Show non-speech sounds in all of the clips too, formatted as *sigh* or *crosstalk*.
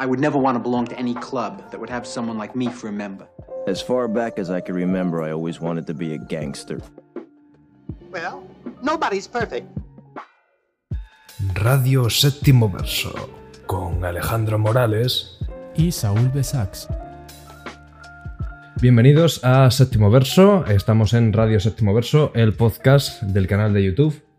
I would never want to belong to any club that would have someone like me for a member. As far back as I can remember, I always wanted to be a gangster. Well, nobody's perfect. Radio Séptimo Verso, con Alejandro Morales y Saúl Besax. Bienvenidos a Séptimo Verso, estamos en Radio Séptimo Verso, el podcast del canal de YouTube.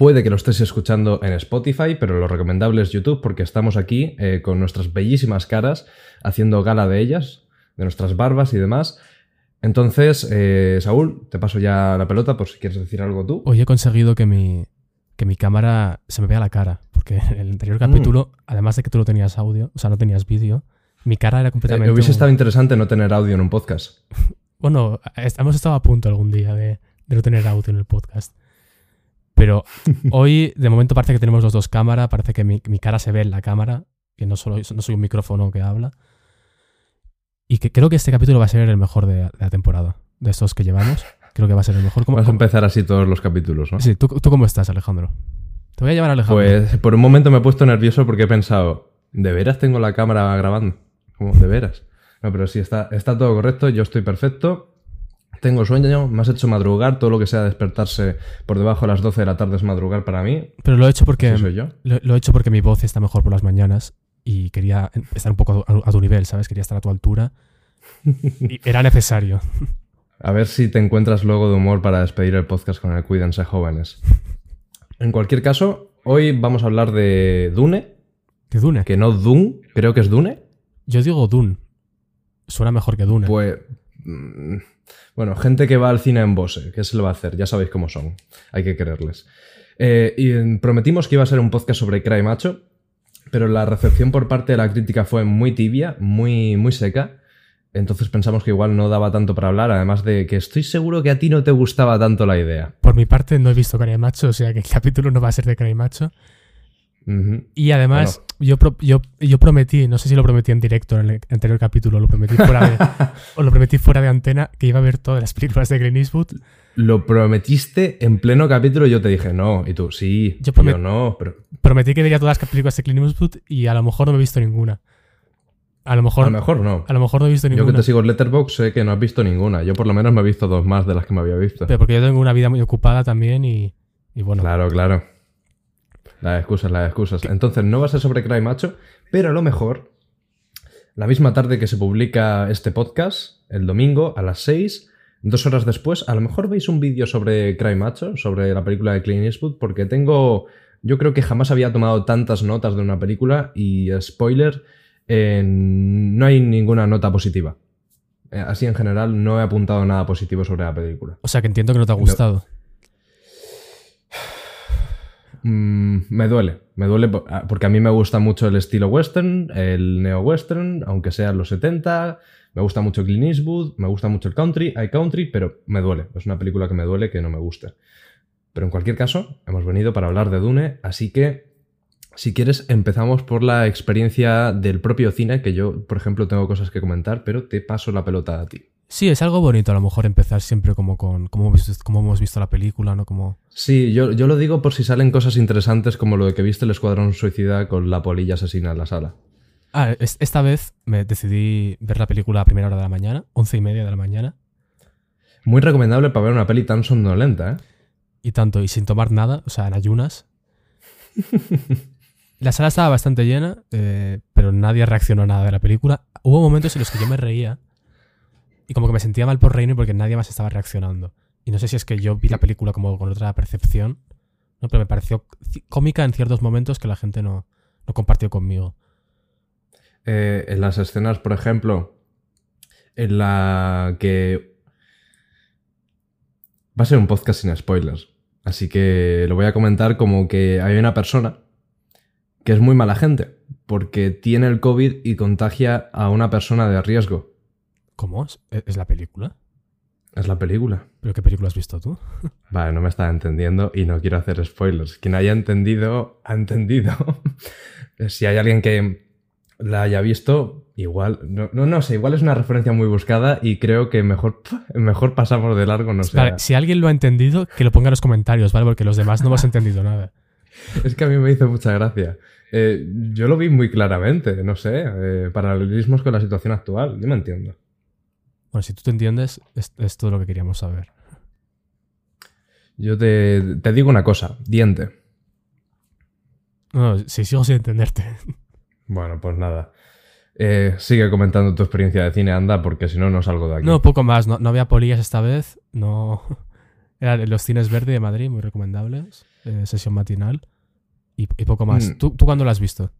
Puede que lo estés escuchando en Spotify, pero lo recomendable es YouTube porque estamos aquí eh, con nuestras bellísimas caras, haciendo gala de ellas, de nuestras barbas y demás. Entonces, eh, Saúl, te paso ya la pelota por si quieres decir algo tú. Hoy he conseguido que mi, que mi cámara se me vea la cara, porque en *laughs* el anterior Mm. capítulo, además de que tú no tenías audio, o sea, no tenías vídeo, mi cara era completamente... Eh, hubiese estado interesante no tener audio en un podcast. *laughs* Bueno, hemos estado a punto algún día de, de no tener audio en el podcast. Pero hoy, de momento, parece que tenemos los dos cámaras, parece que mi, mi cara se ve en la cámara, que no, solo, no soy un micrófono que habla. Y que creo que este capítulo va a ser el mejor de, de la temporada, de estos que llevamos. Creo que va a ser el mejor. ¿Cómo- Vas a empezar así todos los capítulos, ¿no? Sí, ¿tú, ¿tú cómo estás, Alejandro? Te voy a llamar Alejandro. Pues por un momento me he puesto nervioso porque he pensado, ¿de veras tengo la cámara grabando? ¿Cómo? ¿De veras? No, pero sí, está, está todo correcto, yo estoy perfecto. Tengo sueño, me has hecho madrugar, todo lo que sea despertarse por debajo de las 12 de la tarde es madrugar para mí. Pero lo he hecho porque... Soy yo. Lo, lo he hecho porque mi voz está mejor por las mañanas y quería estar un poco a, a tu nivel, ¿sabes? Quería estar a tu altura. Y *laughs* era necesario. A ver si te encuentras luego de humor para despedir el podcast con el Cuídense jóvenes. En cualquier caso, hoy vamos a hablar de Dune, ¿De Dune? que no Dune, creo que es Dune. Yo digo Dune. Suena mejor que Dune. Pues. Mm, Bueno, gente que va al cine en Bose, ¿qué se le va a hacer? Ya sabéis cómo son. Hay que quererles. Eh, y prometimos que iba a ser un podcast sobre Cry Macho, pero la recepción por parte de la crítica fue muy tibia, muy, muy seca. Entonces pensamos que igual no daba tanto para hablar, además de que estoy seguro que a ti no te gustaba tanto la idea. Por mi parte, no he visto Cry Macho, o sea que el capítulo no va a ser de Cry Macho. Y además, yo, yo, yo prometí, no sé si lo prometí en directo en el anterior capítulo, lo prometí fuera de, *laughs* o lo prometí fuera de antena, que iba a ver todas las películas de Clint Eastwood. Lo prometiste en pleno capítulo y yo te dije no, y tú sí, Yo yo, no, pero Prometí que vería todas las películas de Clint Eastwood y a lo mejor no me he visto ninguna. A lo a mejor, lo mejor no. a lo mejor no he visto Yo ninguna. que te sigo en Letterboxd sé que no has visto ninguna. Yo por lo menos me he visto dos más de las que me había visto. Pero porque yo tengo una vida muy ocupada también y, y bueno. Claro, claro. Las excusas, las excusas. Entonces no va a ser sobre Cry Macho, pero a lo mejor la misma tarde que se publica este podcast, el domingo a las 6, dos horas después, a lo mejor veis un vídeo sobre Cry Macho, sobre la película de Clint Eastwood, porque tengo... Yo creo que jamás había tomado tantas notas de una película y, spoiler, eh, no hay ninguna nota positiva. Eh, Así en general no he apuntado nada positivo sobre la película. O sea que entiendo que no te ha gustado. Mm, me duele, me duele ah, porque a mí me gusta mucho el estilo western, el neo-western, aunque sean los 70, me gusta mucho Clint Eastwood, me gusta mucho el country, hay country, pero me duele, es una película que me duele que no me guste. Pero en cualquier caso, hemos venido para hablar de Dune, así que si quieres empezamos por la experiencia del propio cine, que yo, por ejemplo, tengo cosas que comentar, pero te paso la pelota a ti. Sí, es algo bonito a lo mejor empezar siempre como con cómo hemos visto, cómo hemos visto la película, ¿no? Como... Sí, yo, yo lo digo por si salen cosas interesantes como lo de que viste el Escuadrón Suicida con la polilla asesina en la sala. Ah, es- esta vez me decidí ver la película a primera hora de la mañana, once y media de la mañana, Muy recomendable para ver una peli tan somnolenta, ¿eh? y tanto, y sin tomar nada, o sea, en ayunas. *laughs* La sala estaba bastante llena, eh, pero nadie reaccionó a nada de la película. Hubo momentos en los que yo me reía y como que me sentía mal por reírme porque nadie más estaba reaccionando. Y no sé si es que yo vi la película como con otra percepción, ¿no? pero me pareció ci- cómica en ciertos momentos que la gente no, no compartió conmigo. Eh, en las escenas, por ejemplo, en la que... Va a ser un podcast sin spoilers, así que lo voy a comentar como que hay una persona que es muy mala gente, porque tiene el COVID y contagia a una persona de riesgo. ¿Cómo? ¿Es, es la película? Es la película. ¿Pero qué película has visto tú? *laughs* Vale, no me está entendiendo y no quiero hacer spoilers. Quien haya entendido, ha entendido. *laughs* si hay alguien que la haya visto, igual, no, no, no sé, igual es una referencia muy buscada y creo que mejor, *laughs* mejor pasamos de largo, no sé. Vale, si alguien lo ha entendido, que lo ponga en los comentarios, ¿vale? Porque los demás no hemos entendido nada. Es que a mí me hizo mucha gracia. Eh, yo lo vi muy claramente, no sé, eh, paralelismos con la situación actual, yo me entiendo. Bueno, si tú te entiendes, es, es todo lo que queríamos saber. Yo te, te digo una cosa, diente. No, si sigo sin entenderte. *laughs* Bueno, pues nada. Eh, sigue comentando tu experiencia de cine, anda, porque si no, no salgo de aquí. No, poco más. No, no había polillas esta vez. No. *laughs* Eran los cines verde de Madrid, muy recomendables. eh, sesión matinal. Y, y poco más. Mm. ¿Tú, ¿Tú cuándo lo has visto?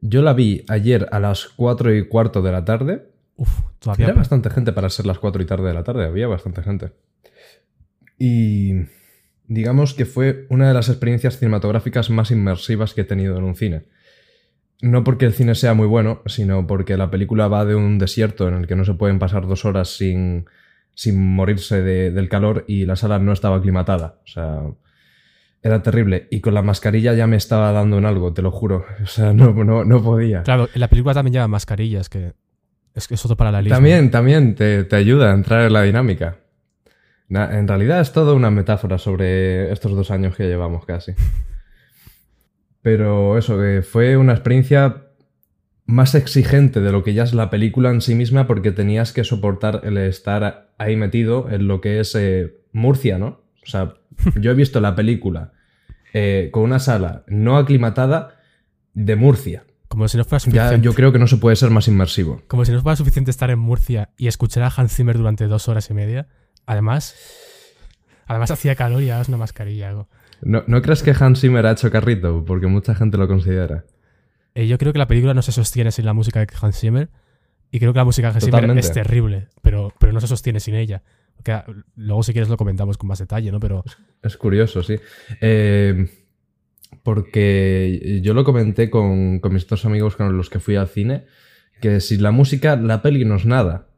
Yo la vi ayer a las 4 y cuarto de la tarde. Uf, todavía. Era bastante gente para ser las 4 y tarde de la tarde, había bastante gente. Y digamos que fue una de las experiencias cinematográficas más inmersivas que he tenido en un cine. No porque el cine sea muy bueno, sino porque la película va de un desierto en el que no se pueden pasar dos horas sin, sin morirse de- del calor y la sala no estaba aclimatada. O sea, era terrible. Y con la mascarilla ya me estaba dando en algo, te lo juro. *laughs* O sea, no, no, no podía. Claro, en la película también lleva mascarillas, que es, es otro paralelismo. También, también te, te ayuda a entrar en la dinámica. En realidad es toda una metáfora sobre estos dos años que llevamos casi. Pero eso, que fue una experiencia más exigente de lo que ya es la película en sí misma porque tenías que soportar el estar ahí metido en lo que es eh, Murcia, ¿no? O sea, yo he visto la película eh, con una sala no aclimatada de Murcia. Como si no fuera Ya, suficiente. yo creo que no se puede ser más inmersivo. Como si no fuera suficiente estar en Murcia y escuchar a Hans Zimmer durante dos horas y media. Además, además hacía calor y llevabas una mascarilla. algo. ¿No, ¿No crees que Hans Zimmer ha hecho carrito? Porque mucha gente lo considera. Eh, yo creo que la película no se sostiene sin la música de Hans Zimmer. Y creo que la música de Hans Zimmer es terrible, pero, pero no se sostiene sin ella. Porque, luego, si quieres, lo comentamos con más detalle, ¿no? Pero Es curioso, sí. Eh, porque yo lo comenté con, con mis dos amigos con los que fui al cine, que sin la música la peli no es nada,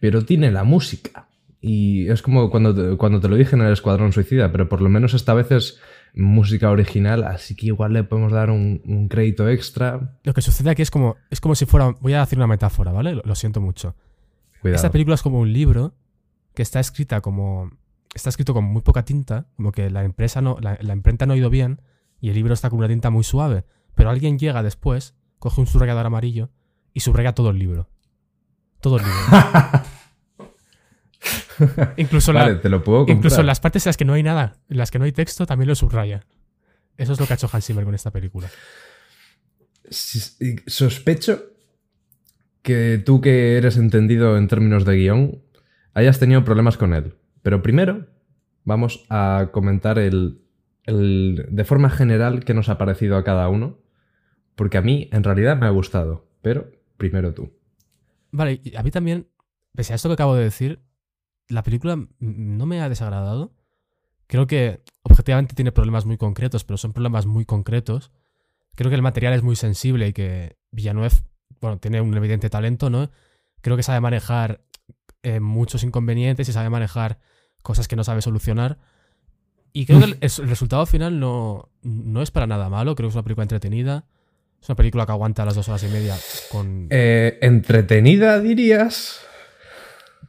pero tiene la música. Y es como cuando te, cuando te lo dije en el Escuadrón Suicida, pero por lo menos esta vez es música original, así que igual le podemos dar un, un crédito extra. lo que sucede aquí es como, es como si fuera. Voy a hacer una metáfora, ¿vale? Lo, lo siento mucho. Cuidado. Esta película es como un libro que está escrita como. Está escrito con muy poca tinta, como que la empresa no, la, la imprenta no ha ido bien y el libro está con una tinta muy suave. Pero alguien llega después, coge un subrayador amarillo y subraya todo el libro. Todo el libro. *laughs* incluso, la- Vale, te lo puedo incluso en las partes en las que no hay nada, en las que no hay texto, también lo subraya. Eso es lo que ha hecho Hans Zimmer con esta película. Sospecho que tú que eres entendido en términos de guion hayas tenido problemas con él. Pero primero vamos a comentar el, de forma general qué nos ha parecido a cada uno. Porque a mí en realidad me ha gustado. Pero primero tú. Vale, y a mí también, pese a esto que acabo de decir, la película no me ha desagradado. Creo que objetivamente tiene problemas muy concretos, pero son problemas muy concretos. Creo que el material es muy sensible y que Villanueva, bueno, tiene un evidente talento, ¿no? Creo que sabe manejar eh, muchos inconvenientes y sabe manejar cosas que no sabe solucionar. Y creo que el, el resultado final no, no es para nada malo. Creo que es una película entretenida. Es una película que aguanta las dos horas y media con... Eh, ¿Entretenida dirías?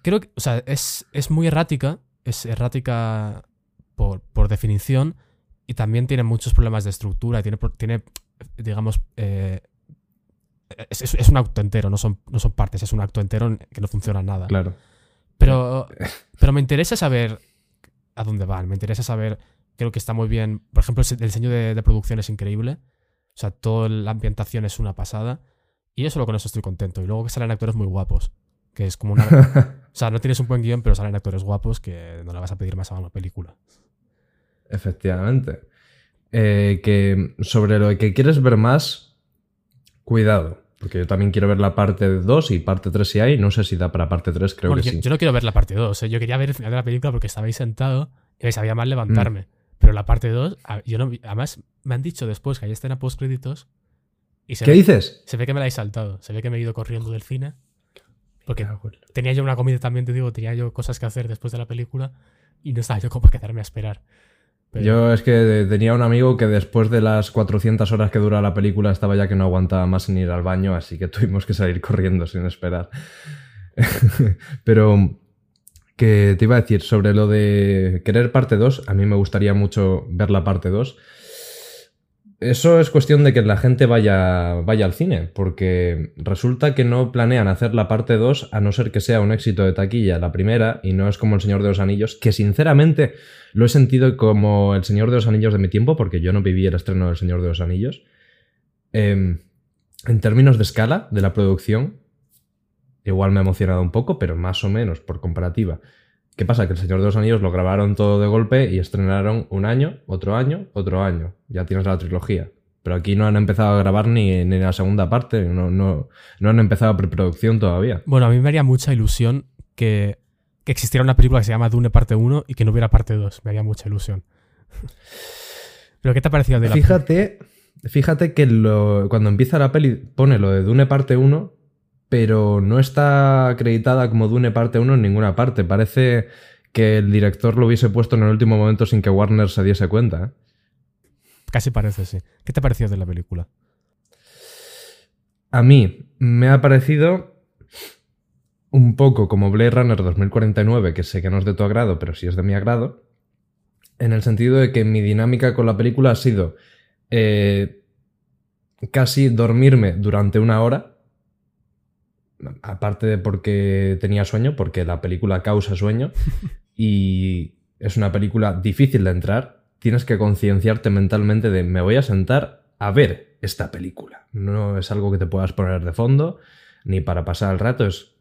Creo que, o sea, es, es muy errática, es errática por, por definición y también tiene muchos problemas de estructura, tiene, tiene digamos, eh, es, es- es un acto entero, no son, no son partes, es un acto entero en que no funciona nada. Claro. Pero, *laughs* pero me interesa saber a dónde van, me interesa saber, creo que está muy bien, por ejemplo, el diseño de, de producción es increíble, o sea, toda la ambientación es una pasada y yo solo con eso estoy contento. Y luego que salen actores muy guapos, que es como una... *laughs* O sea, no tienes un buen guion, pero salen actores guapos que no le vas a pedir más a una película. Efectivamente. Eh, que sobre lo que quieres ver más, cuidado. Porque yo también quiero ver la parte 2 y parte 3 si hay. No sé si da para parte 3, creo Bueno, que yo, sí. yo no quiero ver la parte 2. ¿eh? Yo quería ver el final de la película porque estabais sentado y me sabía mal levantarme. Mm. Pero la parte 2, a- yo no, además me han dicho después que hay escena post créditos y se ¿Qué ve, dices? se ve que me la he saltado. Se ve que me he ido corriendo del cine. Porque tenía yo una comida también, te digo, tenía yo cosas que hacer después de la película y no estaba yo como para quedarme a esperar. Yo es que tenía un amigo que después de las 400 horas que dura la película estaba ya que no aguantaba más sin ir al baño, así que *laughs* tuvimos que salir corriendo sin esperar. *laughs* Pero que te iba a decir sobre lo de querer parte 2, a mí me gustaría mucho ver la parte 2. Eso es cuestión de que la gente vaya, vaya al cine, porque resulta que no planean hacer la parte 2 a no ser que sea un éxito de taquilla la primera y no es como El Señor de los Anillos, que sinceramente lo he sentido como El Señor de los Anillos de mi tiempo, porque yo no viví el estreno del Señor de los Anillos. Em, en términos de escala de la producción, igual me ha emocionado un poco, pero más o menos por comparativa. ¿Qué pasa? Que El Señor de los Anillos lo grabaron todo de golpe y estrenaron un año, otro año, otro año. Ya tienes la trilogía. Pero aquí no han empezado a grabar ni, ni la segunda parte, no, no, no han empezado preproducción todavía. Bueno, a mí me haría mucha ilusión que, que existiera una película que se llama Dune parte 1 y que no hubiera parte 2. Me haría mucha ilusión. *laughs* Pero ¿qué te ha parecido de la Fíjate, fíjate que lo- cuando empieza la peli pone lo de Dune parte 1, pero no está acreditada como Dune parte 1 en ninguna parte. Parece que el director lo hubiese puesto en el último momento sin que Warner se diese cuenta. ¿eh? Casi parece, sí. ¿Qué te ha parecido de la película? A mí me ha parecido un poco como Blade Runner 2049, que sé que no es de tu agrado, pero sí es de mi agrado, en el sentido de que mi dinámica con la película ha sido eh, casi dormirme durante una hora, aparte de porque tenía sueño, porque la película causa sueño, *laughs* y es una película difícil de entrar, tienes que concienciarte mentalmente de me voy a sentar a ver esta película. No es algo que te puedas poner de fondo, ni para pasar el rato, es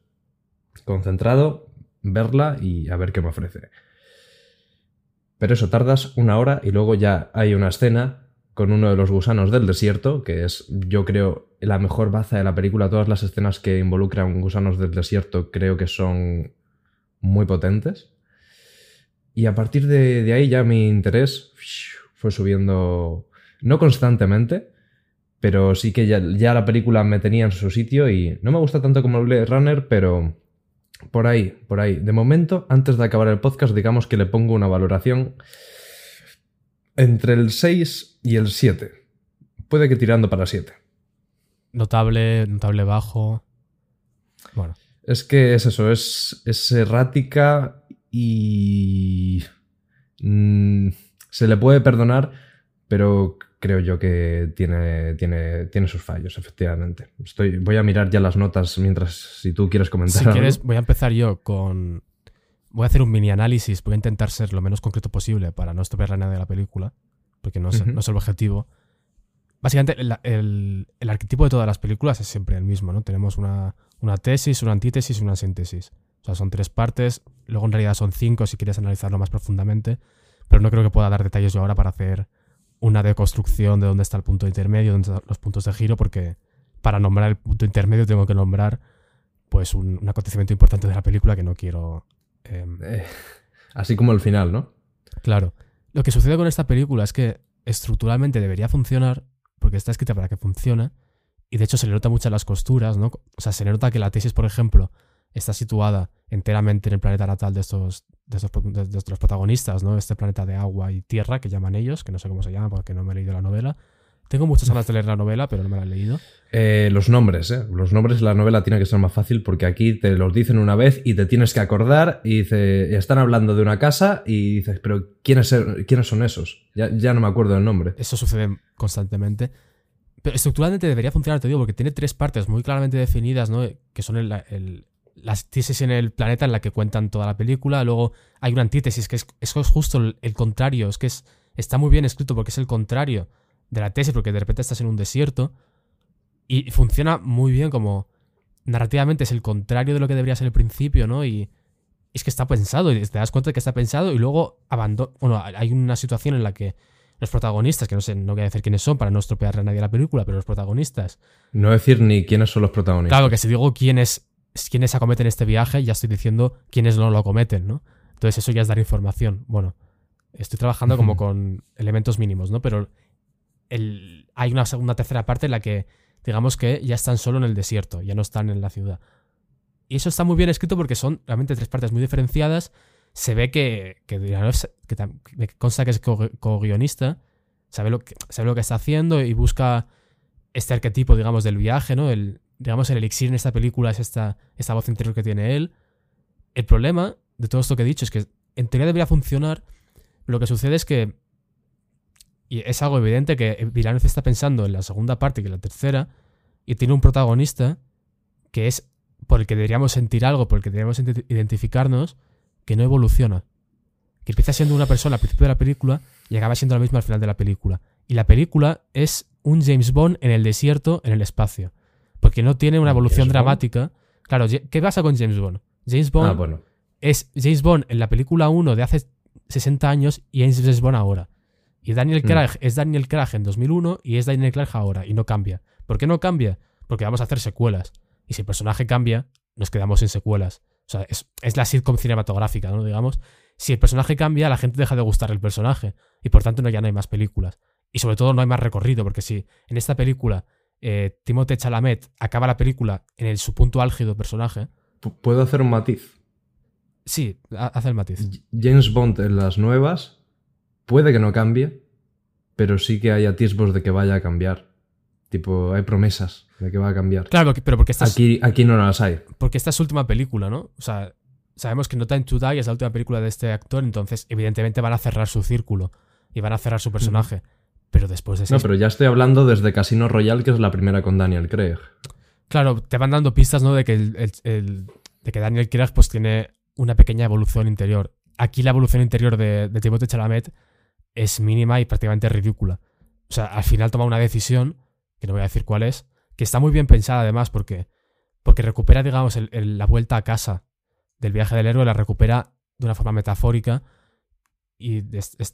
concentrado, verla y a ver qué me ofrece. Pero eso, tardas una hora y luego ya hay una escena con uno de los gusanos del desierto, que es, yo creo, la mejor baza de la película. Todas las escenas que involucran gusanos del desierto creo que son muy potentes. Y a partir de, ahí ya mi interés fue subiendo, no constantemente, pero sí que ya, ya la película me tenía en su sitio y no me gusta tanto como Blade Runner, pero por ahí, por ahí. De momento, antes de acabar el podcast, digamos que le pongo una valoración entre el 6 y el 7. Puede que tirando para 7. Notable, notable bajo. Bueno, Es que es eso, es, es errática y... mm, se le puede perdonar, pero creo yo que tiene, tiene, tiene sus fallos, efectivamente. Estoy, voy a mirar ya las notas mientras, si tú quieres comentar. si algo. quieres, voy a empezar yo con. Voy a hacer un mini análisis. Voy a intentar ser lo menos concreto posible para no estropear nada de la película. Porque no es, Ujú. no es el objetivo. Básicamente, el, el- el arquetipo de todas las películas es siempre el mismo, ¿no? Tenemos una, una tesis, una antítesis y una síntesis. O sea, son tres partes. Luego, en realidad, son cinco si quieres analizarlo más profundamente. Pero no creo que pueda dar detalles yo ahora para hacer una deconstrucción de dónde está el punto intermedio, dónde están los puntos de giro, porque para nombrar el punto intermedio tengo que nombrar pues un, un acontecimiento importante de la película que no quiero. Em, Eh, así como el final, ¿no? Claro. Lo que sucede con esta película es que estructuralmente debería funcionar, porque está escrita para que funcione, y de hecho se le nota mucho en las costuras, ¿no? O sea, se le nota que la tesis, por ejemplo, está situada enteramente en el planeta natal de estos, de estos, de estos protagonistas, ¿no? Este planeta de agua y tierra que llaman ellos, que no sé cómo se llama porque no me he leído la novela. Tengo muchas ganas de leer la novela, pero no me la he leído. Eh, los nombres, ¿eh? Los nombres de la novela tiene que ser más fácil porque aquí te los dicen una vez y te tienes que acordar y dice, están hablando de una casa y dices, pero ¿quiénes, er- ¿quiénes son esos? Ya, ya no me acuerdo del nombre. Eso sucede constantemente. Pero estructuralmente debería funcionar, te digo, porque tiene tres partes muy claramente definidas, ¿no? Que son el, el- las tesis en el planeta en la que cuentan toda la película. Luego hay una antítesis, que es, eso es justo el, el contrario. Es que es, está muy bien escrito porque es el contrario de la tesis, porque de repente estás en un desierto. Y funciona muy bien como narrativamente es el contrario de lo que debería ser el principio, ¿no? Y es que está pensado, y te das cuenta de que está pensado, y luego abandona. Bueno, hay una situación en la que los protagonistas, que no sé, no voy a decir quiénes son para no estropearle a nadie la película, pero los protagonistas. No decir ni quiénes son los protagonistas. Claro, que si digo quiénes, quiénes acometen este viaje, ya estoy diciendo quiénes no lo acometen, ¿no? Entonces eso ya es dar información. Bueno, estoy trabajando como con elementos mínimos, ¿no? Pero hay una segunda, tercera parte en la que, digamos que ya están solo en el desierto, ya no están en la ciudad. Y eso está muy bien escrito porque son realmente tres partes muy diferenciadas. Se ve que, que, que me consta que es co- co-guionista, sabe lo, que, sabe lo que está haciendo y busca este arquetipo, digamos, del viaje, ¿no? El, digamos, el elixir en esta película es esta, esta voz interior que tiene él. El problema de todo esto que he dicho es que en teoría debería funcionar, lo que sucede es que, Y es algo evidente que Villeneuve está pensando en la segunda parte que en la tercera y tiene un protagonista que es por el que deberíamos sentir algo, por el que deberíamos ident- identificarnos, que no evoluciona. Que empieza siendo una persona al principio de la película y acaba siendo la misma al final de la película. Y la película es un James Bond en el desierto, en el espacio. Porque no tiene una ¿Un evolución James Bond? dramática. Claro, ¿qué pasa con James Bond? James Bond Ah, bueno. es James Bond en la película 1 de hace 60 años y es James Bond ahora. Y Daniel Mm. Craig es Daniel Craig en 2001 y es Daniel Craig ahora y no cambia. ¿Por qué no cambia? Porque vamos a hacer secuelas. Y si el personaje cambia, nos quedamos sin secuelas. O sea, es, es la sitcom cinematográfica, ¿no? Digamos. Si el personaje cambia, la gente deja de gustar el personaje. Y por tanto no, ya no hay más películas. Y sobre todo no hay más recorrido, porque si en esta película eh, Timothée Chalamet acaba la película en el, su punto álgido personaje, ¿Puedo hacer un matiz? sí, ha- hace el matiz. James Bond en las nuevas puede que no cambie, pero sí que hay atisbos de que vaya a cambiar. Tipo, hay promesas de que va a cambiar. Claro, pero porque esta, es, Aquí, aquí no las hay. porque esta es su última película, ¿no? O sea, sabemos que No Time to Die es la última película de este actor, entonces evidentemente van a cerrar su círculo y van a cerrar su personaje. Pero después de No, seis... pero ya estoy hablando desde Casino Royale, que es la primera con Daniel Craig. Claro, te van dando pistas, ¿no? De que, el, el- el- de que Daniel Craig pues tiene una pequeña evolución interior. Aquí la evolución interior de, de Timothée Chalamet es mínima y prácticamente ridícula. O sea, al final toma una decisión, que no voy a decir cuál es, que está muy bien pensada además porque, porque recupera, digamos, la vuelta a casa del viaje del héroe, la recupera de una forma metafórica. Y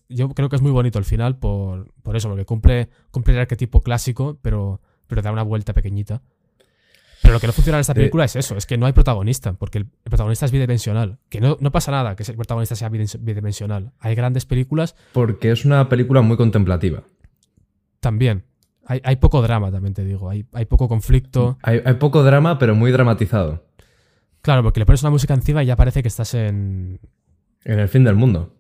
yo creo que es muy bonito el final por, por eso, porque cumple, cumple el arquetipo clásico, pero, pero da una vuelta pequeñita. Pero lo que no funciona en esta Eh, película es eso, es que no hay protagonista, porque el, protagonista es bidimensional. Que no, no pasa nada que el protagonista sea bidimensional. Hay grandes películas Porque es una película muy contemplativa. también. Hay, hay poco drama, también te digo. Hay, hay poco conflicto. Hay, hay poco drama, pero muy dramatizado. Claro, porque le pones una música encima y ya parece que estás en. En el fin del mundo.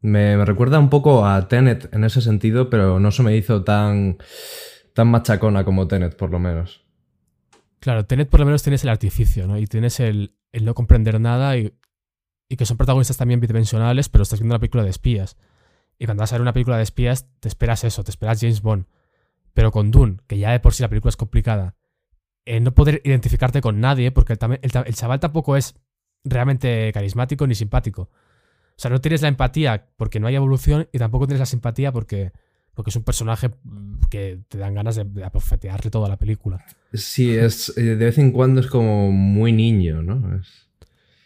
Me, me recuerda un poco a Tenet en ese sentido, pero no se me hizo tan, tan machacona como Tenet, por lo menos. Claro, Tenet por lo menos tienes el artificio, ¿no? Y tienes el, no comprender nada y, y que son protagonistas también bidimensionales, pero estás viendo una película de espías. Y cuando vas a ver una película de espías, te esperas eso, te esperas James Bond. Pero con Dune, que ya de por sí la película es complicada, eh, no poder identificarte con nadie, porque el, el chaval tampoco es realmente carismático ni simpático. O sea, no tienes la empatía porque no hay evolución y tampoco tienes la simpatía porque, porque es un personaje mm, que te dan ganas de, de abofetearle toda la película. Sí, es, eh, de vez en cuando es como muy niño, ¿no? Es-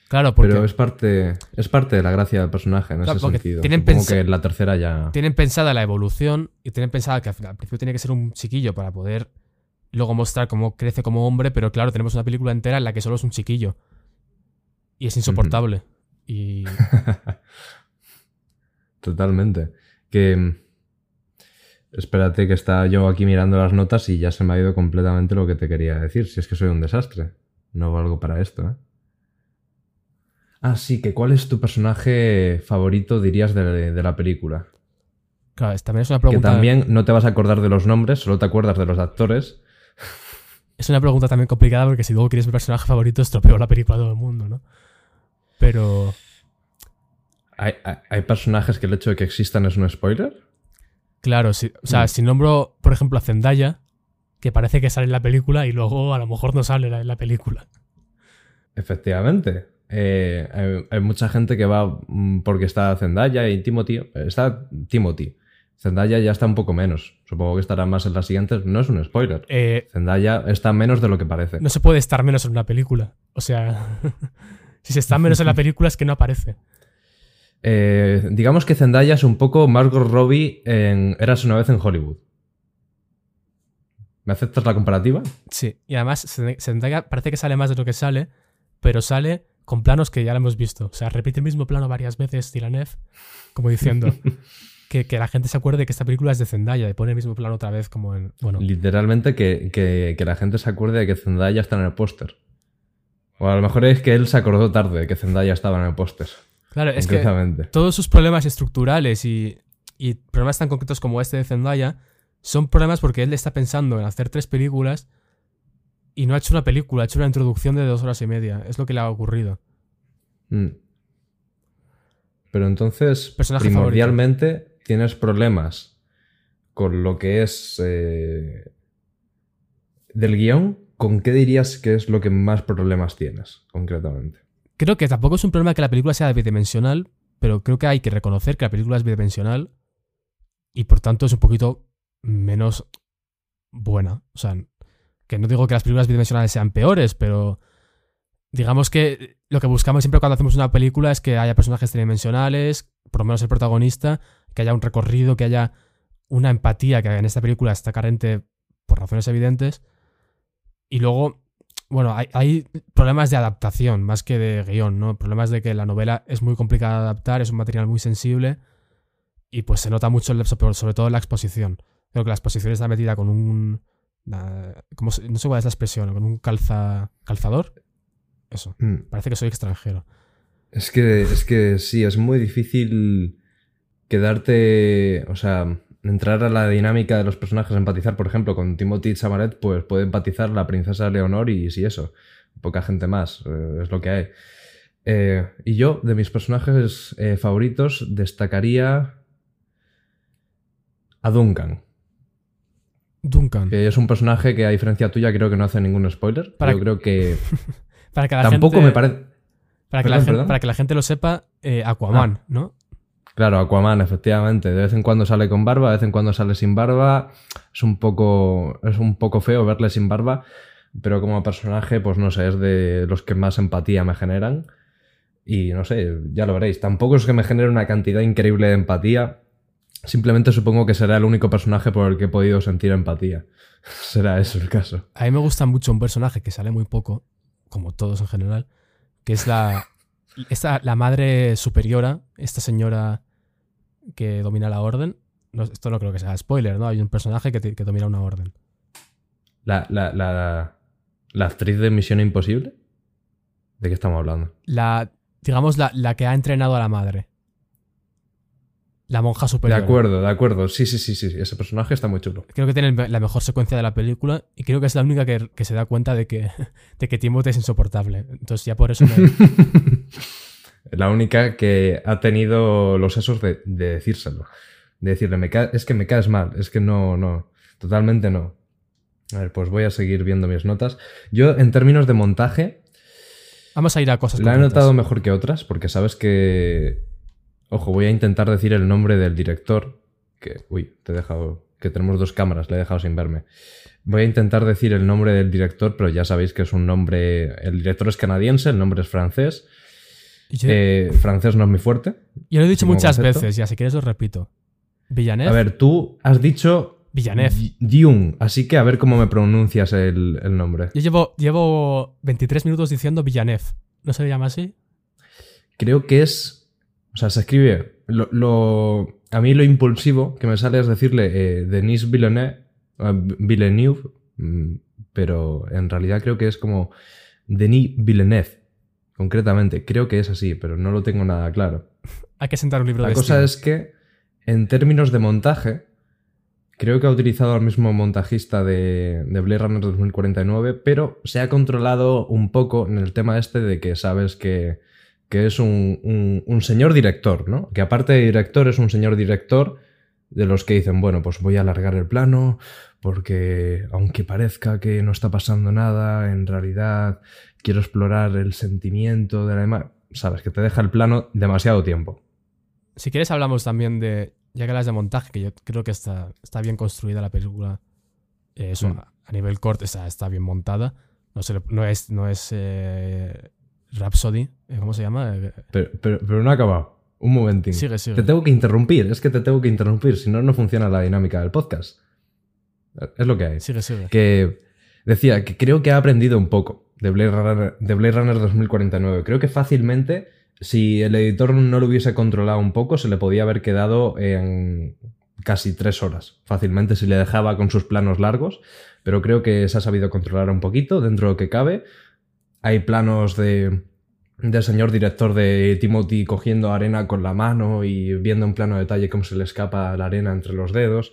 Claro, porque pero es parte, es parte de la gracia del personaje en Claro, ese sentido. tienen que la tercera ya... tienen pensada la evolución y tienen pensada que al final- al principio tiene que ser un chiquillo para poder luego mostrar cómo crece como hombre, pero claro, tenemos una película entera en la que solo es un chiquillo. Y es insoportable. Y *laughs* Totalmente. Que. Espérate, que está yo aquí mirando las notas y ya se me ha ido completamente lo que te quería decir. Si es que soy un desastre. No valgo para esto, ¿eh? Ah, sí, que ¿cuál es tu personaje favorito, dirías, de, de la película? claro, también es una Que pregunta. también no te vas a acordar de los nombres, solo te acuerdas de los actores. Es una pregunta también complicada porque si luego quieres mi personaje favorito, estropeo la película a todo el mundo, ¿no? Pero. ¿Hay, hay- hay personajes que el hecho de que existan es un spoiler? Claro, si, o sea, Mm. si nombro, por ejemplo, a Zendaya, que parece que sale en la película y luego a lo mejor no sale en la película. Efectivamente. Eh, hay, hay mucha gente que va mm, porque está Zendaya y Timothy. Está Timothy. Zendaya ya está un poco menos. Supongo que estará más en las siguientes. No es un spoiler. Eh, Zendaya está menos de lo que parece. no se puede estar menos en una película. O sea, *laughs* si se está *laughs* menos en la película es que no aparece. Eh, digamos que Zendaya es un poco Margot Robbie en Eras una vez en Hollywood. ¿Me aceptas la comparativa? Sí, y además Zend- Zendaya parece que sale más de lo que sale, pero sale con planos que ya lo hemos visto. O sea, repite el mismo plano varias veces Tilanev, como diciendo *laughs* que, que la gente se acuerde que esta película es de Zendaya y pone el mismo plano otra vez como en... Bueno, Literalmente que, que- que la gente se acuerde de que Zendaya está en el póster. O a lo mejor es que él se acordó tarde de que Zendaya estaba en el póster. Claro, es que todos sus problemas estructurales y, y problemas tan concretos como este de Zendaya son problemas porque él está pensando en hacer tres películas y no ha hecho una película, ha hecho una introducción de dos horas y media. Es lo que le ha ocurrido. Mm. Pero entonces, Personaje primordialmente, tienes problemas con lo que es eh, del guion, ¿con qué dirías que es lo que más problemas tienes, concretamente? Creo que tampoco es un problema que la película sea bidimensional, pero creo que hay que reconocer que la película es bidimensional y por tanto es un poquito menos buena. O sea, que no digo que las películas bidimensionales sean peores, pero digamos que lo que buscamos siempre cuando hacemos una película es que haya personajes tridimensionales, por lo menos el protagonista, que haya un recorrido, que haya una empatía que en esta película está carente por razones evidentes. Y luego, bueno, hay, hay problemas de adaptación más que de guion, ¿no? Problemas de que la novela es muy complicada de adaptar, es un material muy sensible y pues se nota mucho, el, sobre todo en la exposición. Creo que la exposición está metida con un... na- ¿cómo se- no sé cuál es la expresión, con un calza, calzador. Eso, Mm. parece que soy extranjero. Es que, es que sí, es muy difícil quedarte, o sea, entrar a la dinámica de los personajes, empatizar, por ejemplo, con Timothy Chamaret, pues puede empatizar la princesa Leonor y sí eso, poca gente más, eh, es lo que hay. Eh, y yo, de mis personajes eh, favoritos, destacaría a Duncan, Duncan. que es un personaje que a diferencia tuya creo que no hace ningún spoiler, Para- yo creo que *laughs* Para que la tampoco gente, me parece... Para que, la gente, para que la gente lo sepa, Aquaman, ¿no? Claro, Aquaman, efectivamente. De vez en cuando sale con barba, de vez en cuando sale sin barba. Es un poco. Es un poco feo verle sin barba. Pero como personaje, pues no sé, es de los que más empatía me generan. Y no sé, ya lo veréis. Tampoco es que me genere una cantidad increíble de empatía. Simplemente supongo que será el único personaje por el que he podido sentir empatía. *laughs* será eso el caso. A mí me gusta mucho un personaje que sale muy poco, como todos en general, que es la, *laughs* esta, la madre superiora, esta señora que domina la orden. No, esto no creo que sea spoiler, ¿no? Hay un personaje que, te- que domina una orden. La, la, la, la actriz de Misión Imposible. ¿De qué estamos hablando? La, digamos, la, la que ha entrenado a la madre. La monja De superiora. acuerdo, de acuerdo. Sí, sí, sí, sí. Ese personaje está muy chulo. Creo que tiene la mejor secuencia de la película y creo que es la única que, que se da cuenta de que, *laughs* de que Timothy es insoportable. Entonces ya por eso me, *laughs* La única que ha tenido los sesos de, de decírselo. De decirle, me es que me caes mal, es que no, no, totalmente no. A ver, pues voy a seguir viendo mis notas. Yo, en términos de montaje, Vamos a ir a cosas la he notado mejor que otras, porque sabes que... Ojo, voy a intentar decir el nombre del director, que... Uy, te he dejado... Que tenemos dos cámaras, le he dejado sin verme. Voy a intentar decir el nombre del director, pero ya sabéis que es un nombre... El director es canadiense, el nombre es francés. Yo, Eh, francés no es muy fuerte. yo lo he dicho muchas concepto. veces, ya si quieres lo repito. Villeneuve. A ver, tú has dicho Villeneuve. Así que a ver cómo me pronuncias el, el nombre. Yo llevo, llevo 23 minutos diciendo Villeneuve. ¿No se le llama así? Creo que es. O sea, se escribe. Lo, lo- a mí lo impulsivo que me sale es decirle eh, Denis Villeneuve, eh, Villeneuve, mm, pero en realidad creo que es como Denis Villeneuve, concretamente. Creo que es así, pero no lo tengo nada claro. Hay que sentar un libro La de cosa es que, en términos de montaje, creo que ha utilizado al mismo montajista de, de Blade Runner 2049, pero se ha controlado un poco en el tema este de que sabes que, que es un, un- un señor director, ¿no? Que aparte de director es un señor director de los que dicen, bueno, pues voy a alargar el plano porque aunque parezca que no está pasando nada, en realidad quiero explorar el sentimiento de la imagen. Sabes, que te deja el plano demasiado tiempo. Si quieres hablamos también de, ya que hablas de montaje, que yo creo que está, está bien construida la película. Eh, eso, Mm. a, a nivel corte está, está bien montada. No, se le- no es, no es eh, Rhapsody, eh, ¿cómo se llama? Eh, Pero, pero, pero no ha acabado. Un momentín. sigue, sigue. Te tengo que interrumpir, es que te tengo que interrumpir, si no, no funciona la dinámica del podcast. Es lo que hay. Sigue, sigue. Que decía que creo que ha aprendido un poco de Blade Runner, de Blade Runner 2049. Creo que fácilmente, si el editor no lo hubiese controlado un poco, se le podía haber quedado en casi tres horas. Fácilmente si le dejaba con sus planos largos. Pero creo que se ha sabido controlar un poquito dentro de lo que cabe. Hay planos de del señor director de Timothy cogiendo arena con la mano y viendo en plano detalle cómo se le escapa la arena entre los dedos.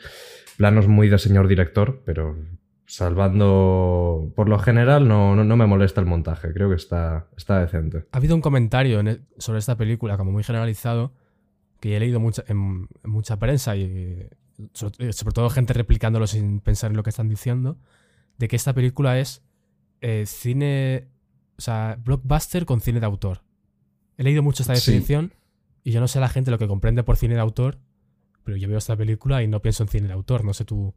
Planos muy de señor director, pero salvando por lo general no, no, no me molesta el montaje, creo que está, está decente. Ha habido un comentario en e- sobre esta película, como muy generalizado, que he leído mucha, en, en mucha prensa y sobre, sobre todo gente replicándolo sin pensar en lo que están diciendo, de que esta película es eh, cine, o sea, blockbuster con cine de autor. He leído mucho esta Sí. definición y yo no sé la gente lo que comprende por cine de autor, pero yo veo esta película y no pienso en cine de autor. No sé tú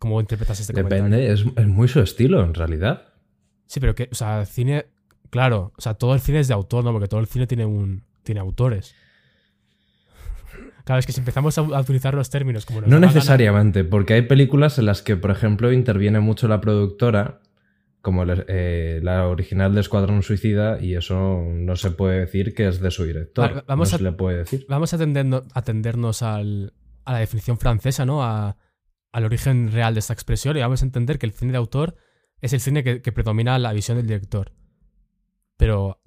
cómo interpretas este comentario. Depende, es, es muy su estilo en realidad. Sí, pero que, o sea, cine, claro, o sea, todo el cine es de autor, ¿no? Porque todo el cine tiene un tiene autores. Claro, es que si empezamos a, utilizar los términos como No gana- necesariamente, porque hay películas en las que, por ejemplo, interviene mucho la productora, como el- eh, la original de Escuadrón Suicida, y eso no se puede decir que es de su director. Vale, vamos no a- se le puede decir. Vamos a atendernos, atendernos al, a la definición francesa, ¿no? A- al origen real de esta expresión y vamos a entender que el cine de autor es el cine que, que predomina la visión del director. Pero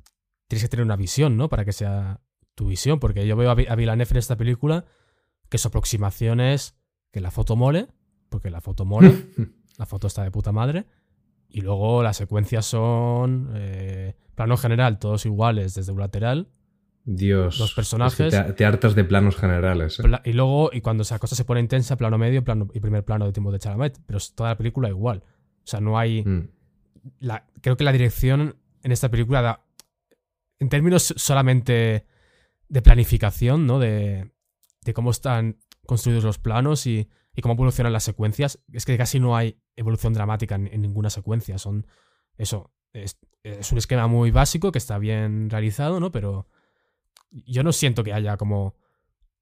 tienes que tener una visión, ¿no? Para que sea tu visión, porque yo veo a, a Villeneuve en esta película que su aproximación es que la foto mole, porque la foto mola, *laughs* la foto está de puta madre, y luego las secuencias son, eh, plano general, todos iguales desde un lateral, Dios. Los personajes- es que te, te hartas de planos generales. ¿eh? Y luego, y cuando esa cosa se pone intensa, plano medio plano, y primer plano de tiempo de Chalamet. Pero es toda la película igual. O sea, no hay. Mm. la- creo que la dirección en esta película da. En términos solamente de planificación, ¿no? De, de cómo están construidos los planos y, y cómo evolucionan las secuencias. Es que casi no hay evolución dramática en, en ninguna secuencia. Son. Eso. Es, es un esquema muy básico que está bien realizado, ¿no? Pero yo no siento que haya como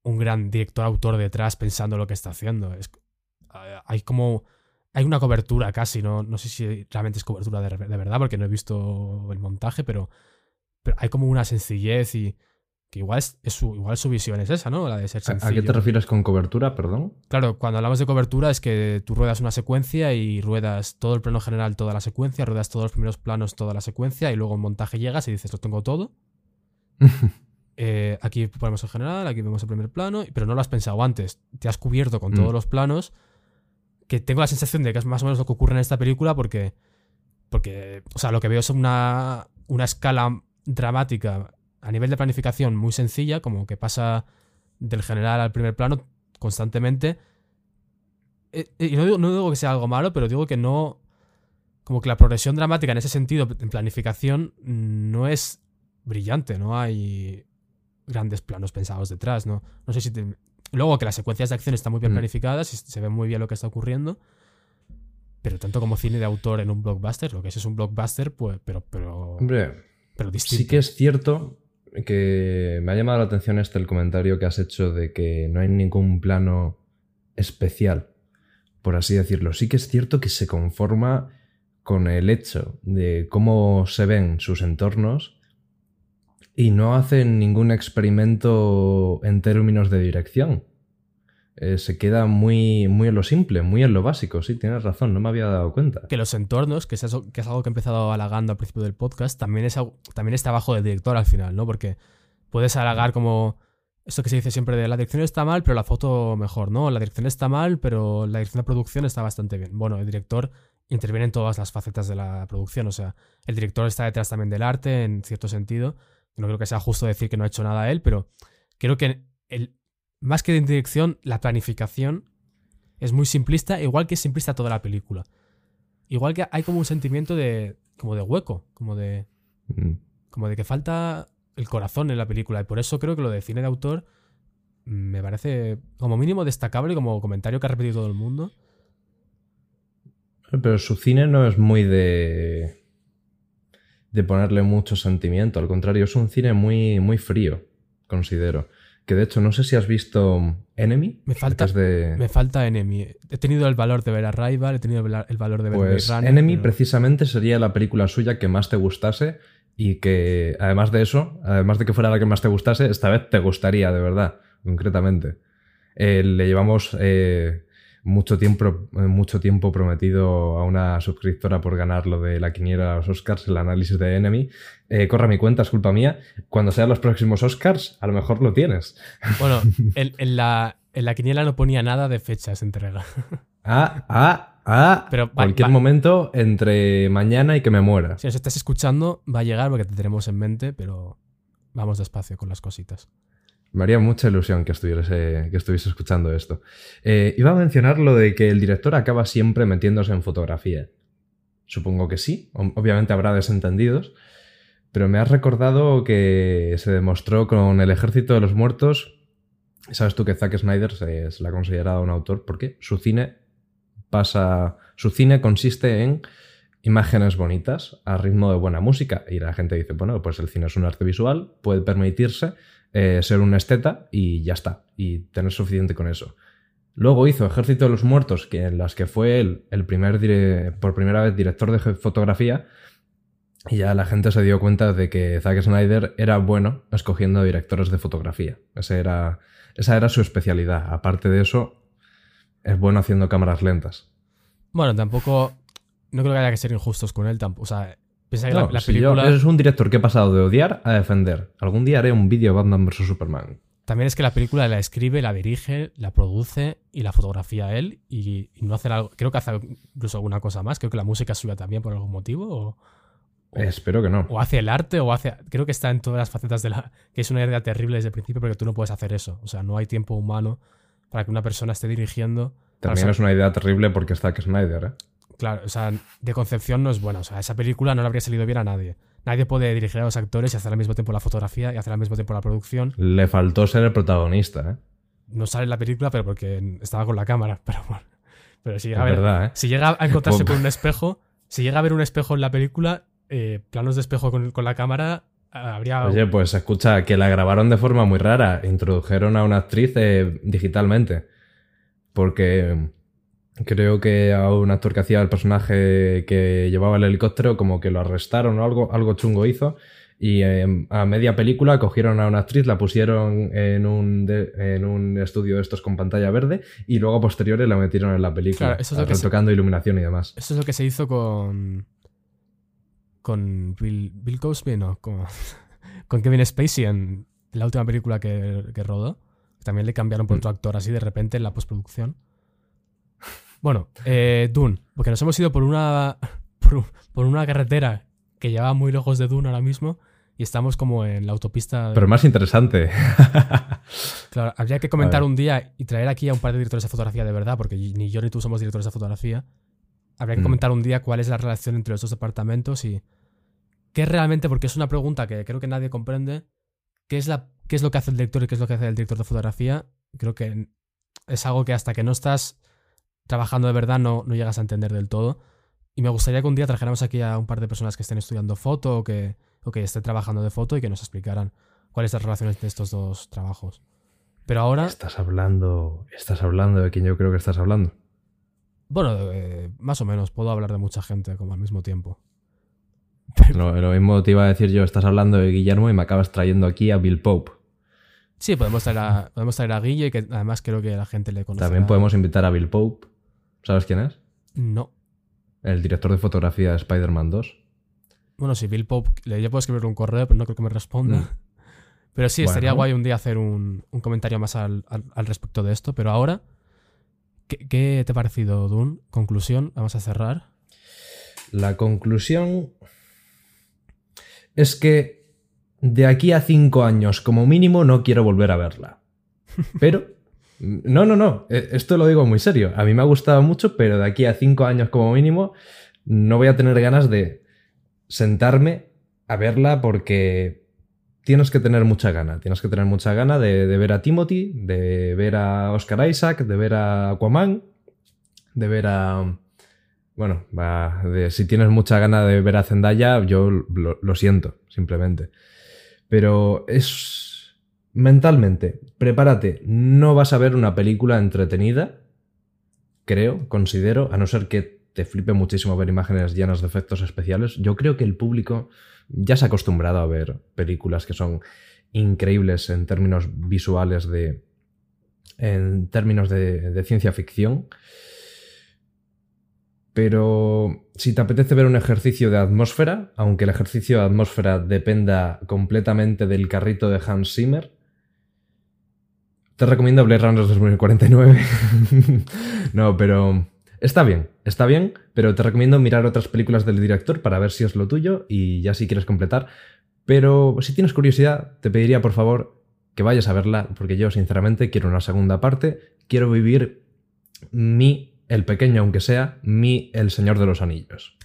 un gran director autor detrás pensando lo que está haciendo. Es, hay como. Hay una cobertura casi, no, no sé si realmente es cobertura de, de verdad, porque no he visto el montaje, pero, pero hay como una sencillez y. Que igual, es, es su, igual su visión es esa, ¿no? La de ser ¿A- sencillo. ¿A qué te refieres con cobertura, perdón? Claro, cuando hablamos de cobertura es que tú ruedas una secuencia y ruedas todo el plano general, toda la secuencia, ruedas todos los primeros planos, toda la secuencia, y luego en montaje llegas y dices, lo tengo todo. *laughs* Eh, aquí ponemos el general, aquí vemos el primer plano, pero no lo has pensado antes. Te has cubierto con todos Mm. los planos. Que tengo la sensación de que es más o menos lo que ocurre en esta película porque. Porque. O sea, lo que veo es una, una escala dramática a nivel de planificación muy sencilla, como que pasa del general al primer plano constantemente. Eh, Y no digo, no digo que sea algo malo, pero digo que no. Como que la progresión dramática en ese sentido, en planificación, no es brillante, no hay grandes planos pensados detrás, ¿no? No sé si te- Luego que las secuencias de acción están muy bien Mm. planificadas y se ve muy bien lo que está ocurriendo. Pero tanto como cine de autor en un blockbuster, lo que es es un blockbuster, pues, pero, pero, Hombre, pero distinto. sí que es cierto que me ha llamado la atención este el comentario que has hecho de que no hay ningún plano especial, por así decirlo. Sí que es cierto que se conforma con el hecho de cómo se ven sus entornos y no hacen ningún experimento en términos de dirección. Eh, se queda muy, muy en lo simple, muy en lo básico. Sí, tienes razón, no me había dado cuenta. que los entornos, que es, eso- que es algo que he empezado halagando al principio del podcast, también, es, también del director al final, ¿no? Porque puedes halagar como esto que se dice siempre de la dirección está mal, pero la foto mejor, ¿no? La dirección está mal, pero la dirección de producción está bastante bien. Bueno, el director interviene en todas las facetas de la producción, o sea, el director está detrás también del arte, en cierto sentido. No creo que sea justo decir que no ha hecho nada él, pero creo que el, más que de dirección, la planificación es muy simplista, igual que es simplista toda la película. Igual que hay como un sentimiento de. como de hueco, como de. Mm. como de que falta el corazón en la película. Y por eso creo que lo de cine de autor me parece como mínimo destacable, como comentario que ha repetido todo el mundo. Pero su cine no es muy de. De ponerle mucho sentimiento. Al contrario, es un cine muy, muy frío, considero. Que de hecho, no sé si has visto Enemy. Me falta- de. Me falta Enemy. He tenido el valor de ver a Rival, he tenido el valor de ver Pues Runner, Enemy pero- precisamente sería la película suya que más te gustase y que además de eso, además de que fuera la que más te gustase, esta vez te gustaría de verdad, concretamente. Eh, le llevamos eh, mucho, tiempo, eh, mucho tiempo prometido a una suscriptora por ganar lo de la quiniela a los Oscars, el análisis de Enemy. Eh, corra mi cuenta, es culpa mía. Cuando sean los próximos Oscars, a lo mejor lo tienes. *laughs* Bueno, en, en la, en la quiniela no ponía nada de fecha esa entrega. *laughs* Ah, ah, ah. Pero va- cualquier va- momento entre mañana y que me muera. Si nos estás escuchando, va a llegar porque te tenemos en mente, pero vamos despacio con las cositas. Me haría mucha ilusión que estuviese, que estuviese escuchando esto. Eh, iba a mencionar lo de que el director acaba siempre metiéndose en fotografía. Supongo que sí, obviamente habrá desentendidos, pero me has recordado que se demostró con El Ejército de los Muertos. Sabes tú que Zack Snyder se, le ha considerado un autor porque su cine pasa. Su cine consiste en imágenes bonitas a ritmo de buena música. Y la gente dice, bueno, pues el cine es un arte visual, puede permitirse eh, ser un esteta y ya está. Y tener suficiente con eso. Luego hizo Ejército de los Muertos, que en las que fue el primer por primera vez director de fotografía. Y ya la gente se dio cuenta de que Zack Snyder era bueno escogiendo directores de fotografía. Ese era, esa era su especialidad. Aparte de eso, es bueno haciendo cámaras lentas. Bueno, tampoco. No creo que haya que ser injustos con él tampoco. O sea, piensa que la, No, la si yo- película. es un director que he pasado de odiar a defender. Algún día haré un vídeo Batman vs Superman. También es que la película la escribe, la dirige, la produce y la fotografía él. Y, y no hace algo. Creo que hace incluso alguna cosa más. Creo que la música es suya también por algún motivo. O, Espero que no. o hace el arte, o hace. Creo que está en todas las facetas de la. Que es una idea terrible desde el principio, porque tú no puedes hacer eso. O sea, no hay tiempo humano para que una persona esté dirigiendo. También es una idea terrible porque es Zack Snyder, ¿eh? Claro, o sea, de concepción no es buena. O sea, esa película no le habría salido bien a nadie. Nadie puede dirigir a los actores y hacer al mismo tiempo la fotografía y hacer al mismo tiempo la producción. Le faltó ser el protagonista, ¿eh? No sale en la película, pero porque estaba con la cámara. *laughs* Pero bueno. Pero si llega, a ver- verdad, ¿eh? si llega a encontrarse *laughs* con un espejo, si llega a ver un espejo en la película, eh, planos de espejo con, con la cámara, habría. Oye, pues escucha, que la grabaron de forma muy rara. Introdujeron a una actriz eh, digitalmente. Porque creo que a un actor que hacía el personaje que llevaba el helicóptero, como que lo arrestaron o algo, algo chungo hizo. Y eh, a media película cogieron a una actriz, la pusieron en un, de- en un estudio de estos con pantalla verde y luego a posteriores la metieron en la película, Claro, eso es lo que se- iluminación y demás. Eso es lo que se hizo con. Con Bill, Bill Cosby, no, con, *laughs* con Kevin Spacey en la última película que, que rodó. También le cambiaron por Mm. otro actor así de repente en la postproducción. Bueno, eh, Dune, porque nos hemos ido por una, *laughs* por, un- por una carretera que lleva muy lejos de Dune ahora mismo y estamos como en la autopista. de- Pero más interesante. *laughs* Claro, habría que comentar un día y traer aquí a un par de directores de fotografía de verdad, porque ni yo ni tú somos directores de fotografía. Habría que Mm. comentar un día cuál es la relación entre los dos departamentos y qué realmente, porque es una pregunta que creo que nadie comprende, qué es, la, qué es lo que hace el director y qué es lo que hace el director de fotografía. Creo que es algo que hasta que no estás trabajando de verdad no, no llegas a entender del todo. Y me gustaría que un día trajéramos aquí a un par de personas que estén estudiando foto o que, o que estén trabajando de foto y que nos explicaran cuál es la relación entre estos dos trabajos. Pero ahora, Estás hablando. Estás hablando de quien yo creo que estás hablando. bueno, eh, más o menos, puedo hablar de mucha gente como al mismo tiempo. *laughs* Lo, lo mismo te iba a decir yo, estás hablando de Guillermo y me acabas trayendo aquí a Bill Pope. Sí, podemos traer a, podemos traer a Guille, que además creo que la gente le conoce. También podemos invitar a Bill Pope. ¿Sabes quién es? No. El director de fotografía de Spider-Man 2. Bueno, si Bill Pope, le puedo escribirle un correo, pero no creo que me responda. Mm. *laughs* Pero sí, estaría guay un día hacer un, un comentario más al, al- al respecto de esto. Pero ahora, ¿qué, qué te ha parecido, Dune? Conclusión, vamos a cerrar. La conclusión es que de aquí a cinco años, como mínimo, no quiero volver a verla. *laughs* Pero, no, no, no, eh, esto lo digo muy serio. A mí me ha gustado mucho, pero de aquí a cinco años, como mínimo, no voy a tener ganas de sentarme a verla porque tienes que tener mucha gana. Tienes que tener mucha gana de, ver a Timothy, de ver a Oscar Isaac, de ver a Aquaman, de ver a. Bueno, va, si tienes mucha gana de ver a Zendaya, yo lo siento, simplemente. Pero es. Mentalmente, prepárate. No vas a ver una película entretenida, creo, considero, a no ser que te flipe muchísimo ver imágenes llenas de efectos especiales. Yo creo que el público ya se ha acostumbrado a ver películas que son increíbles en términos visuales de. en términos de, de ciencia ficción. Pero si te apetece ver un ejercicio de atmósfera, aunque el ejercicio de atmósfera dependa completamente del carrito de Hans Zimmer, te recomiendo Blade Runner 2049. *laughs* no, pero está bien, está bien, pero te recomiendo mirar otras películas del director para ver si es lo tuyo y ya si quieres completar. Pero si tienes curiosidad, te pediría por favor que vayas a verla, porque yo sinceramente quiero una segunda parte, quiero vivir mi, el pequeño aunque sea, mi El Señor de los Anillos.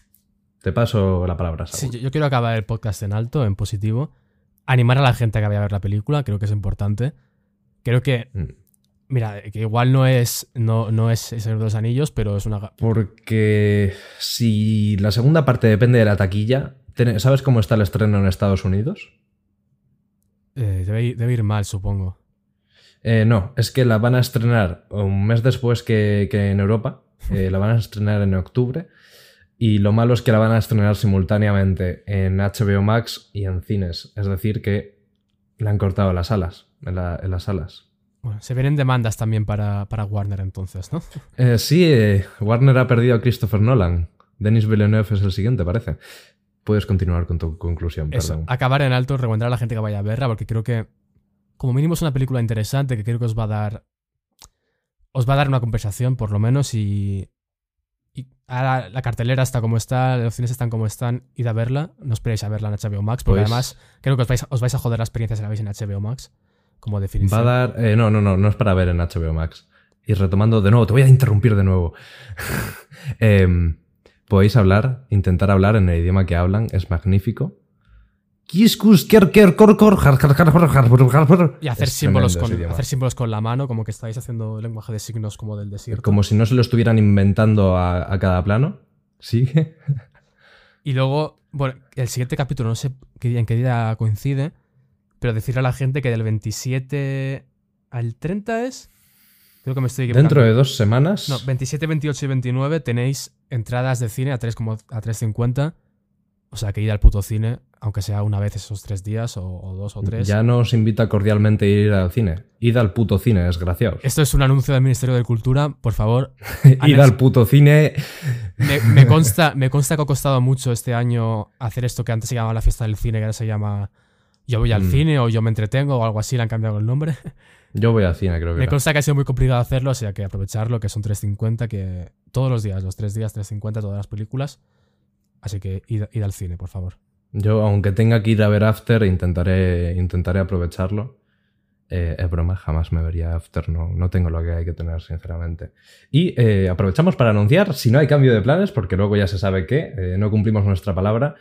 Te paso la palabra, Sí, Saúl. yo, yo quiero acabar el podcast en alto, en positivo. Animar a la gente a que vaya a ver la película, creo que es importante. Creo que, Mm. mira, que igual no es, no, no es El Señor de los Anillos, pero es una... Porque si la segunda parte depende de la taquilla, ¿ten- ¿sabes cómo está el estreno en Estados Unidos? eh, debe, ir- debe ir mal, supongo. Eh, no, es que la van a estrenar un mes después que, que en Europa. *laughs* Eh, la van a estrenar en octubre. Y lo malo es que la van a estrenar simultáneamente en HBO Max y en cines. Es decir, que le han cortado las alas. En, la- en las salas. Bueno, se vienen demandas también para, para Warner entonces, ¿no? *laughs* Eh, sí, eh, Warner ha perdido a Christopher Nolan. Denis Villeneuve es el siguiente, parece. Puedes continuar con tu conclusión, Eso, perdón. acabar en alto, recomendar a la gente que vaya a verla, porque creo que, como mínimo, es una película interesante que creo que os va a dar. Os va a dar una conversación, por lo menos, y. y ahora la cartelera está como está, los cines están como están, id a verla. No esperéis a verla en HBO Max, porque Pues- además creo que os vais, os vais a joder la experiencia si la veis en HBO Max, como Va definición. a dar. eh, no, no, no, no es para ver en HBO Max. Y retomando de nuevo, te voy a interrumpir de nuevo. Em, Podéis hablar, intentar hablar en el idioma que hablan, es magnífico. Y hacer símbolos, con, hacer símbolos con la mano, como que estáis haciendo lenguaje de signos como del desierto. Como si no se lo estuvieran inventando a, a cada plano. ¿Sigue? Y luego, bueno, el siguiente capítulo, no sé en qué día coincide, pero decirle a la gente que del 27 al 30 es. Creo que me estoy equivocando. Dentro de dos semanas. No, 27, 28 y 29 tenéis entradas de cine a 3, como a 3.50. O sea, que ir al puto cine, aunque sea una vez esos tres días, o, o dos o tres. Ya nos invita cordialmente a ir al cine. Id al puto cine, desgraciados. Esto es un anuncio del Ministerio de Cultura, por favor. *laughs* Id al puto cine. Me, me consta, me consta que ha costado mucho este año hacer esto que antes se llamaba la fiesta del cine, que ahora se llama Yo voy al Mm. cine o Yo me entretengo o algo así, le han cambiado el nombre. *laughs* Yo voy al cine, creo que. Me era. consta que ha sido muy complicado hacerlo, o sea que aprovecharlo, que son 3.50, que todos los días, los tres días 3.50, todas las películas. Así que id, id al cine, por favor. Yo, aunque tenga que ir a ver After, intentaré, intentaré aprovecharlo. Eh, es broma, jamás me vería After, no, no tengo lo que hay que tener, sinceramente. Y eh, aprovechamos para anunciar, si no hay cambio de planes, porque luego ya se sabe que eh, no cumplimos nuestra palabra,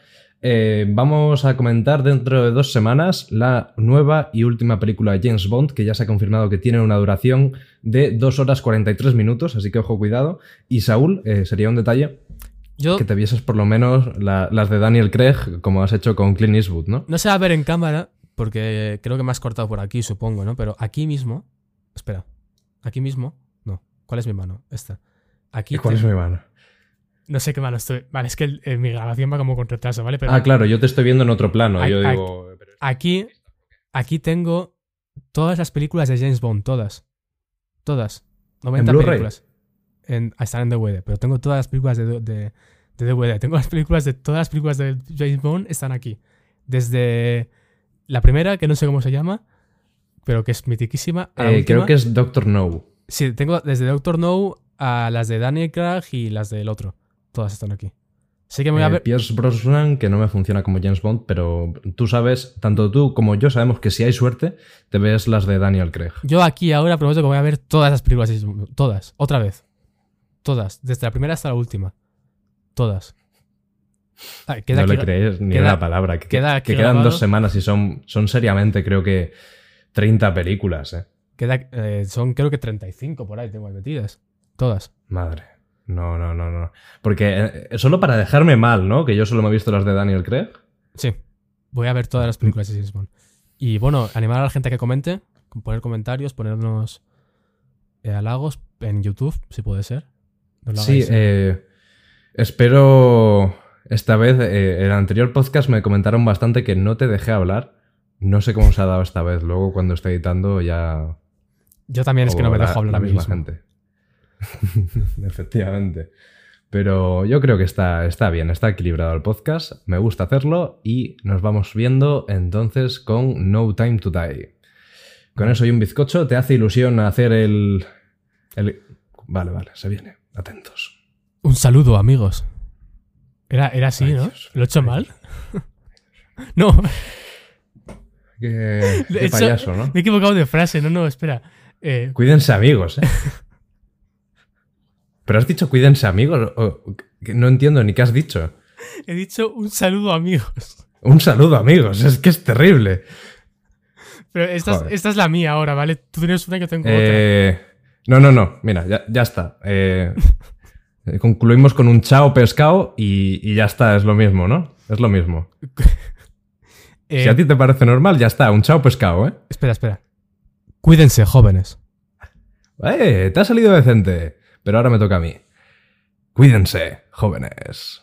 eh, vamos a comentar dentro de dos semanas la nueva y última película de James Bond, que ya se ha confirmado que tiene una duración de 2 horas 43 minutos, así que ojo, cuidado. Y Saúl, eh, sería un detalle Yo que te vieses por lo menos la- las de Daniel Craig, como has hecho con Clint Eastwood, ¿no? no se va a ver en cámara, porque creo que me has cortado por aquí, supongo, ¿no? Pero aquí mismo. Espera. Aquí mismo. No. ¿Cuál es mi mano? Esta. Aquí. ¿Y cuál es mi mano? No sé qué mano estoy. Vale, es que el- eh, mi grabación va como con retraso, ¿vale? Pero Ah, claro, yo te estoy viendo en otro plano. Yo digo. aquí, aquí tengo todas las películas de James Bond, todas. Todas. 90 Blu-ray? películas. En, ah, están en DVD, pero tengo todas las películas de, de, de DVD. Tengo las películas de todas las películas de James Bond están aquí. Desde la primera, que no sé cómo se llama, pero que es mitiquísima. a la Eh, creo que es Doctor No. Sí, tengo desde Doctor No a las de Daniel Craig y las del otro. Todas están aquí. Sé que me voy a Eh. Pierce Brosnan, que no me funciona como James Bond, pero tú sabes, tanto tú como yo sabemos que si hay suerte, te ves las de Daniel Craig. Yo aquí ahora prometo que voy a ver todas las películas. de James Bond. Todas. Otra vez. Todas. Desde la primera hasta la última. Todas. Ay, queda no le crees ni queda- una palabra. Que, queda que quedan grabado. dos semanas y son, son seriamente, creo que 30 películas, ¿eh? queda- eh, son creo que 35 por ahí tengo ahí metidas. Todas. Madre. No, no, no, no. Porque eh, solo para dejarme mal, ¿no? Que yo solo me he visto las de Daniel Craig. Sí. Voy a ver todas las películas de James Bond. Y bueno, animar a la gente a que comente, poner comentarios, ponernos eh, halagos en YouTube, si puede ser. No lo Sí, eh, espero esta vez, eh, en el anterior podcast me comentaron bastante que no te dejé hablar. No sé cómo se ha dado esta vez. Luego cuando esté editando ya... Yo también es que no me dejo hablar la a mí misma mismo. gente. *laughs* Efectivamente. Pero yo creo que está, está bien, está equilibrado el podcast. Me gusta hacerlo y nos vamos viendo entonces con No Time to Die. Con eso y un bizcocho, ¿te hace ilusión hacer el... el... Vale, vale, se viene. Atentos. Un saludo, amigos. Era, era así, ¿no? Dios. ¿Lo he hecho mal? *laughs* no. Qué, *laughs* payaso, ¿no? Me he equivocado de frase, no, no, espera. Eh, Cuídense amigos, ¿eh? Pero has dicho cuídense amigos. o- que no entiendo ni qué has dicho. he dicho un saludo, amigos. Un saludo, amigos. Es que es terrible. Pero esta, es, esta es la mía ahora, ¿vale? Tú tienes una yo tengo otra. Eh, no, no, no. Mira, ya, ya está. Eh, eh, concluimos con un chao pescado y, y ya está. Es lo mismo, ¿no? Es lo mismo. *laughs* Eh, Si a ti te parece normal, ya está. Un chao pescado, ¿eh? Espera, espera. Cuídense, jóvenes. ¡Eh! Te ha salido decente. Pero ahora me toca a mí. Cuídense, jóvenes.